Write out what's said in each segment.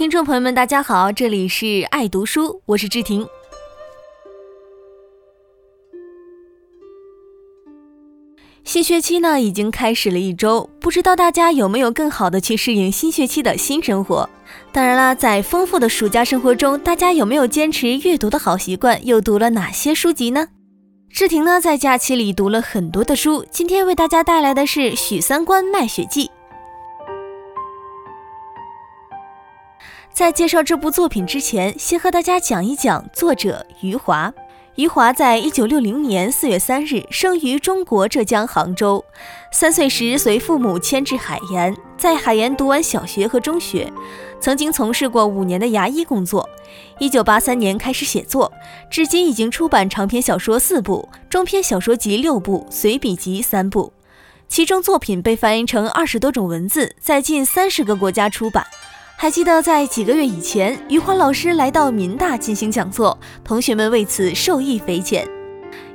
听众朋友们，大家好，这里是爱读书，我是志婷。新学期呢已经开始了一周，不知道大家有没有更好的去适应新学期的新生活？当然啦，在丰富的暑假生活中，大家有没有坚持阅读的好习惯？又读了哪些书籍呢？志婷呢在假期里读了很多的书，今天为大家带来的是《许三观卖血记》。在介绍这部作品之前，先和大家讲一讲作者余华。余华在一九六零年四月三日生于中国浙江杭州，三岁时随父母迁至海盐，在海盐读完小学和中学，曾经从事过五年的牙医工作。一九八三年开始写作，至今已经出版长篇小说四部、中篇小说集六部、随笔集三部，其中作品被翻译成二十多种文字，在近三十个国家出版。还记得在几个月以前，余华老师来到民大进行讲座，同学们为此受益匪浅。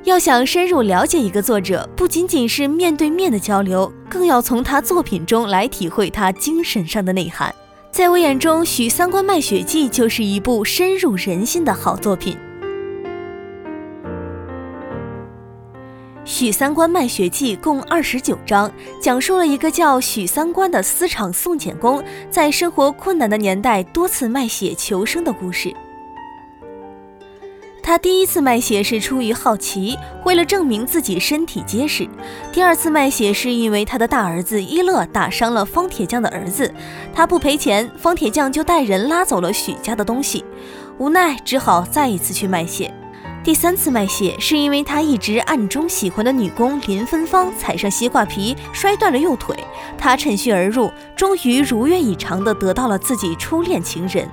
要想深入了解一个作者，不仅仅是面对面的交流，更要从他作品中来体会他精神上的内涵。在我眼中，《许三观卖血记》就是一部深入人心的好作品。《许三观卖血记》共二十九章，讲述了一个叫许三观的私厂送检工，在生活困难的年代多次卖血求生的故事。他第一次卖血是出于好奇，为了证明自己身体结实；第二次卖血是因为他的大儿子一乐打伤了方铁匠的儿子，他不赔钱，方铁匠就带人拉走了许家的东西，无奈只好再一次去卖血。第三次卖血是因为他一直暗中喜欢的女工林芬芳踩上西瓜皮摔断了右腿，他趁虚而入，终于如愿以偿地得到了自己初恋情人。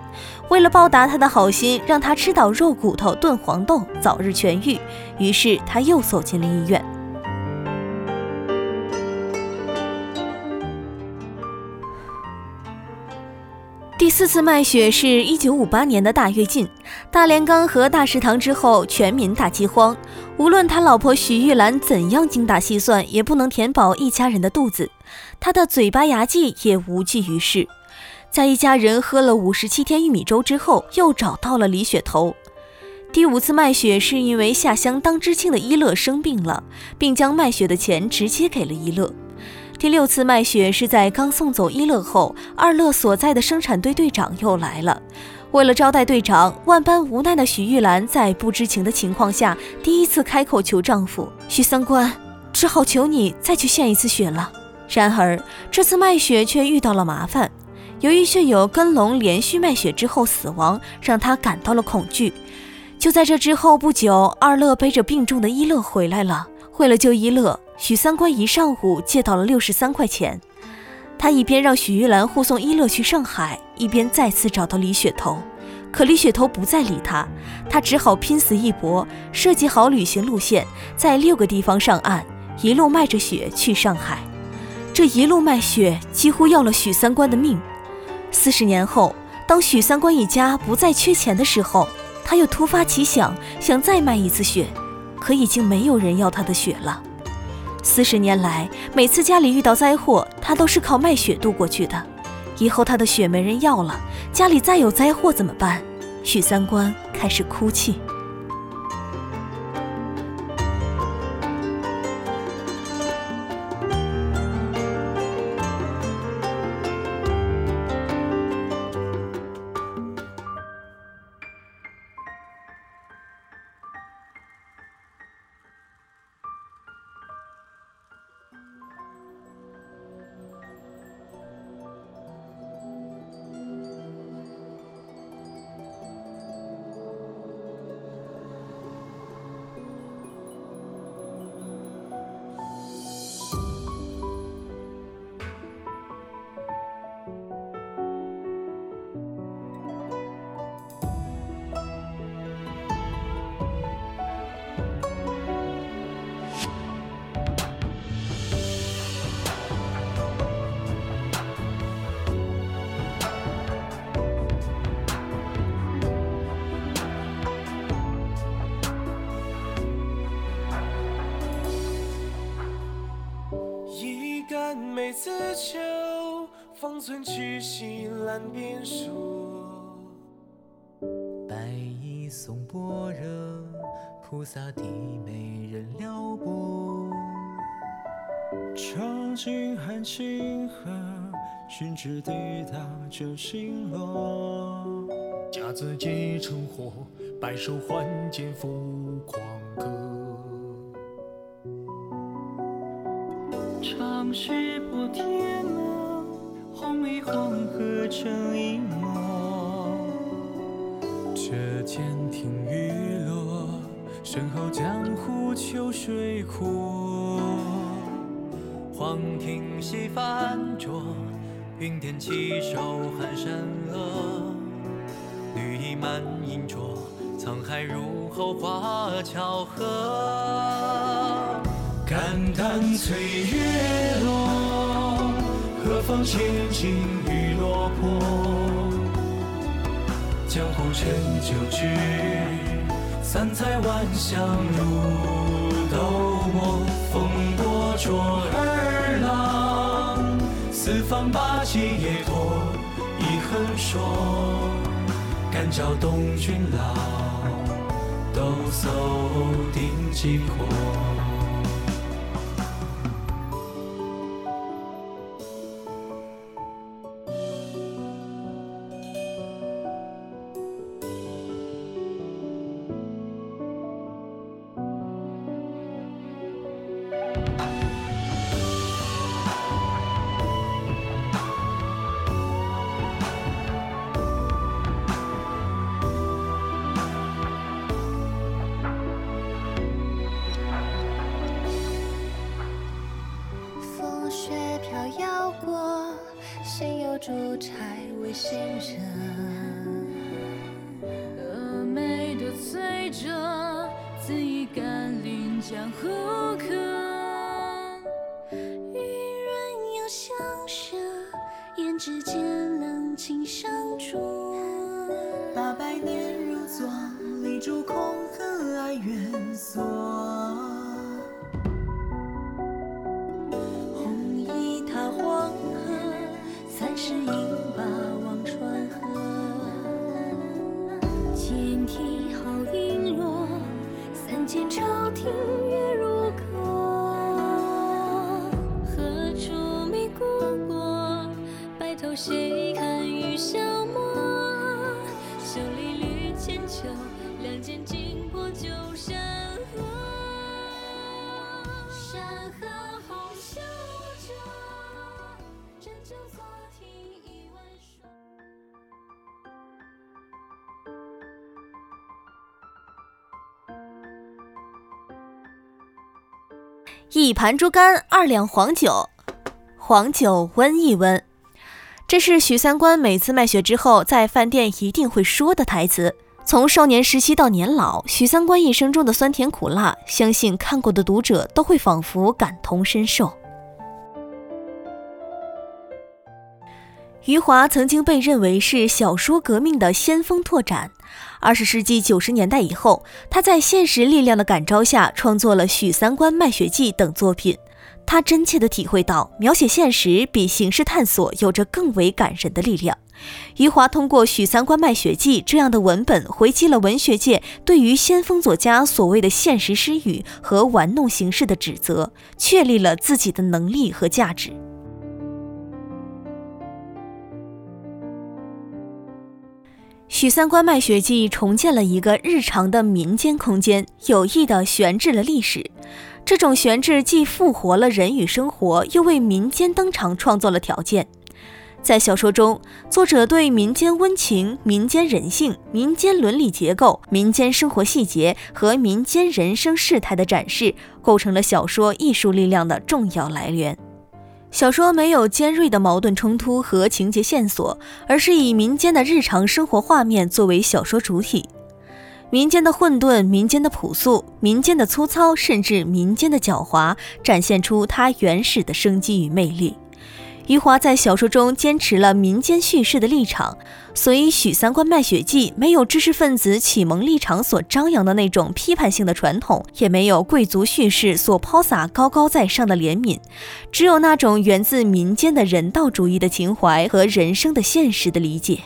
为了报答他的好心，让他吃到肉骨头炖黄豆，早日痊愈。于是他又走进了医院。第四次卖血是一九五八年的大跃进，大炼钢和大食堂之后，全民大饥荒。无论他老婆许玉兰怎样精打细算，也不能填饱一家人的肚子。他的嘴巴牙祭也无济于事。在一家人喝了五十七天玉米粥之后，又找到了李雪头。第五次卖血是因为下乡当知青的一乐生病了，并将卖血的钱直接给了一乐。第六次卖血是在刚送走一乐后，二乐所在的生产队队长又来了。为了招待队长，万般无奈的许玉兰在不知情的情况下，第一次开口求丈夫许三观，只好求你再去献一次血了。然而这次卖血却遇到了麻烦，由于血友跟龙连续卖血之后死亡，让他感到了恐惧。就在这之后不久，二乐背着病重的一乐回来了。为了救一乐。许三观一上午借到了六十三块钱，他一边让许玉兰护送一乐去上海，一边再次找到李雪头，可李雪头不再理他，他只好拼死一搏，设计好旅行路线，在六个地方上岸，一路卖着血去上海。这一路卖血几乎要了许三观的命。四十年后，当许三观一家不再缺钱的时候，他又突发奇想，想再卖一次血，可已经没有人要他的血了。四十年来，每次家里遇到灾祸，他都是靠卖血度过去的。以后他的血没人要了，家里再有灾祸怎么办？许三观开始哭泣。自求方寸，曲膝难辩说。白衣送薄热，菩萨低眉人撩拨。长津寒清河，心知对答着心落。甲子皆成火，白首换剑风狂。歌。长须破天门，红衣黄河成一抹。这剑听雨落，身后江湖秋水阔。黄庭西泛浊，云天起手寒山恶。绿衣满银桌，沧海入喉花巧合。感叹岁月落，何妨千金与落魄。江湖陈旧句，三彩万象如斗魔。风波灼耳浪，四方八极也托一横说。敢教东君老，抖擞定机阔。世间冷清相助。八百年如昨，立柱空恨哀怨锁。千秋，两剑惊破旧山河。山河后修者，真酒作题一万说。一盘猪肝，二两黄酒，黄酒温一温。这是许三观每次卖血之后在饭店一定会说的台词。从少年时期到年老，许三观一生中的酸甜苦辣，相信看过的读者都会仿佛感同身受。余华曾经被认为是小说革命的先锋拓展。二十世纪九十年代以后，他在现实力量的感召下，创作了《许三观卖血记》等作品。他真切地体会到，描写现实比形式探索有着更为感人的力量。余华通过《许三观卖血记》这样的文本，回击了文学界对于先锋作家所谓的现实失语和玩弄形式的指责，确立了自己的能力和价值。《许三观卖血记》重建了一个日常的民间空间，有意地悬置了历史。这种悬置既复活了人与生活，又为民间登场创造了条件。在小说中，作者对民间温情、民间人性、民间伦理结构、民间生活细节和民间人生事态的展示，构成了小说艺术力量的重要来源。小说没有尖锐的矛盾冲突和情节线索，而是以民间的日常生活画面作为小说主体。民间的混沌，民间的朴素，民间的粗糙，甚至民间的狡猾，展现出它原始的生机与魅力。余华在小说中坚持了民间叙事的立场，所以《许三观卖血记》没有知识分子启蒙立场所张扬的那种批判性的传统，也没有贵族叙事所抛洒高高在上的怜悯，只有那种源自民间的人道主义的情怀和人生的现实的理解。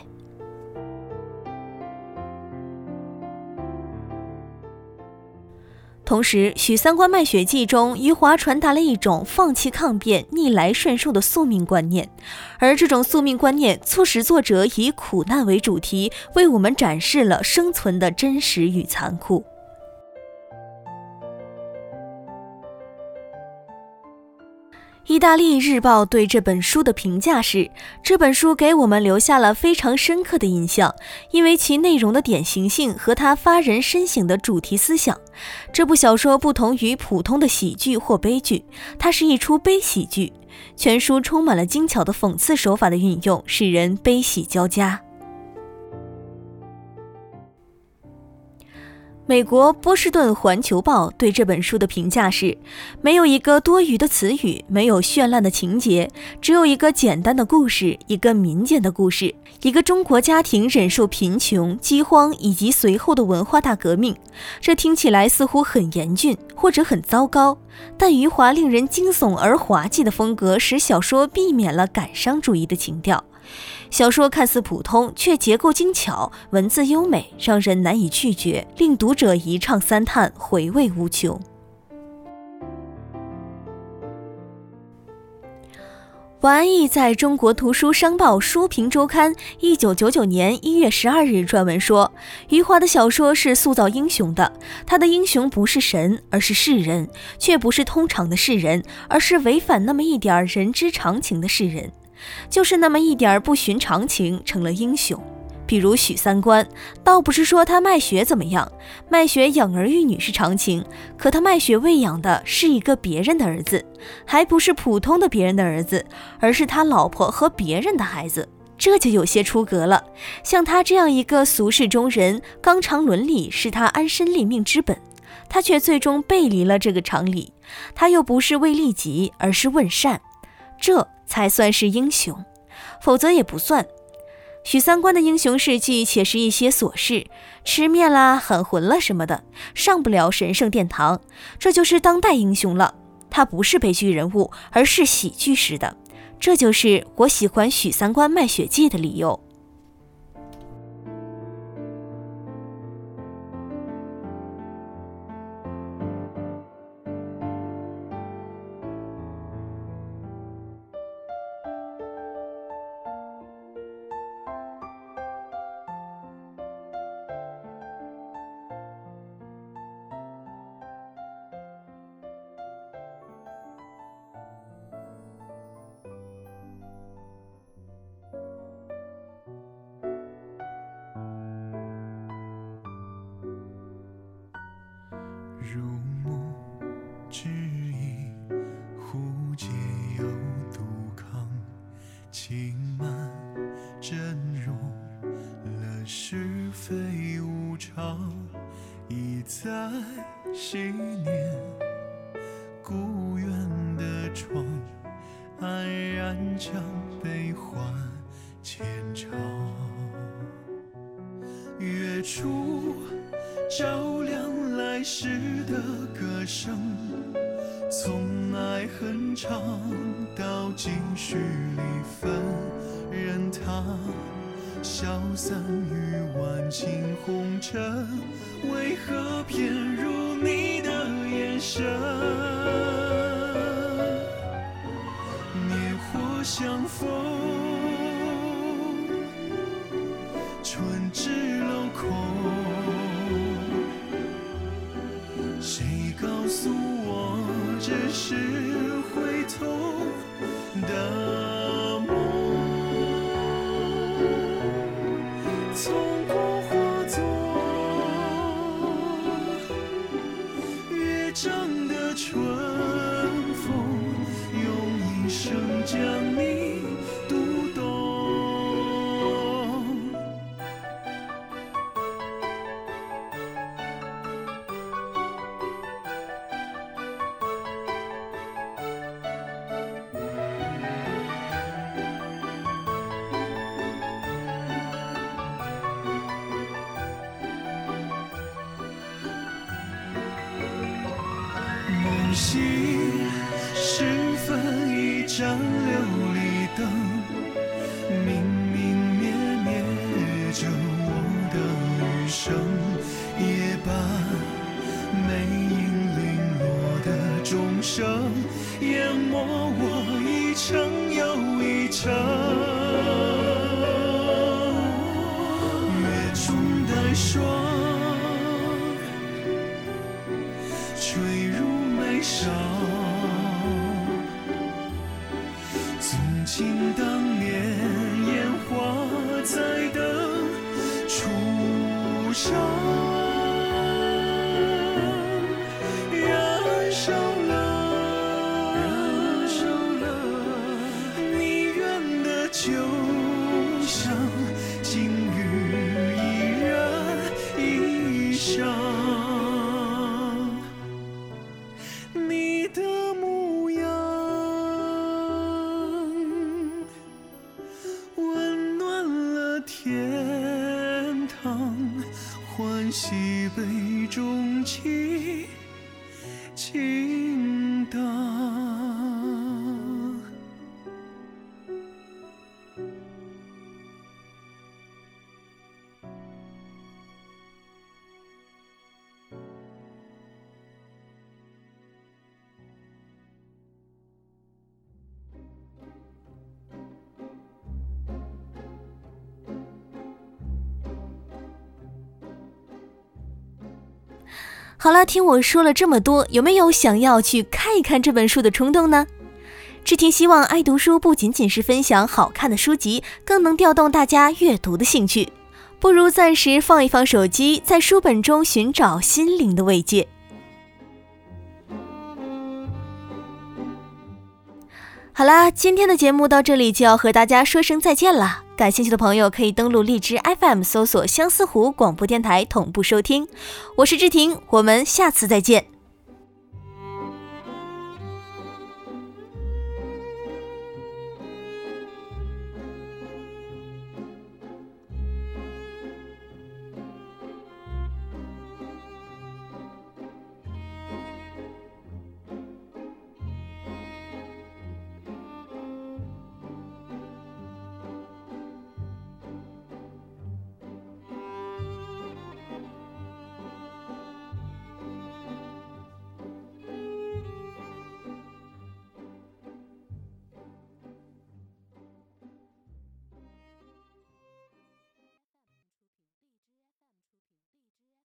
同时，《许三观卖血记》中，余华传达了一种放弃抗辩、逆来顺受的宿命观念，而这种宿命观念促使作者以苦难为主题，为我们展示了生存的真实与残酷。意大利日报对这本书的评价是：这本书给我们留下了非常深刻的印象，因为其内容的典型性和它发人深省的主题思想。这部小说不同于普通的喜剧或悲剧，它是一出悲喜剧。全书充满了精巧的讽刺手法的运用，使人悲喜交加。美国波士顿环球报对这本书的评价是：没有一个多余的词语，没有绚烂的情节，只有一个简单的故事，一个民间的故事，一个中国家庭忍受贫穷、饥荒以及随后的文化大革命。这听起来似乎很严峻，或者很糟糕，但余华令人惊悚而滑稽的风格，使小说避免了感伤主义的情调。小说看似普通，却结构精巧，文字优美，让人难以拒绝，令读者一唱三叹，回味无穷。王安忆在中国图书商报书评周刊一九九九年一月十二日撰文说：“余华的小说是塑造英雄的，他的英雄不是神，而是世人，却不是通常的世人，而是违反那么一点人之常情的世人。”就是那么一点不寻常情，成了英雄。比如许三观，倒不是说他卖血怎么样，卖血养儿育女是常情，可他卖血喂养的是一个别人的儿子，还不是普通的别人的儿子，而是他老婆和别人的孩子，这就有些出格了。像他这样一个俗世中人，纲常伦理是他安身立命之本，他却最终背离了这个常理。他又不是为利己，而是问善，这。才算是英雄，否则也不算。许三观的英雄事迹且是一些琐事，吃面啦、喊魂了什么的，上不了神圣殿堂。这就是当代英雄了，他不是悲剧人物，而是喜剧式的。这就是我喜欢许三观卖血记的理由。昔年故园的窗，安然将悲欢浅唱。月出照亮来时的歌声，从爱恨长到今绪离分，任它消散于万顷红尘，为何偏入你的眼神？烈火相逢，春至楼空。谁告诉我这是回头的淹没我一程又一程好了，听我说了这么多，有没有想要去看一看这本书的冲动呢？志婷希望爱读书不仅仅是分享好看的书籍，更能调动大家阅读的兴趣。不如暂时放一放手机，在书本中寻找心灵的慰藉。好啦，今天的节目到这里就要和大家说声再见了。感兴趣的朋友可以登录荔枝 FM 搜索相思湖广播电台同步收听。我是志婷，我们下次再见。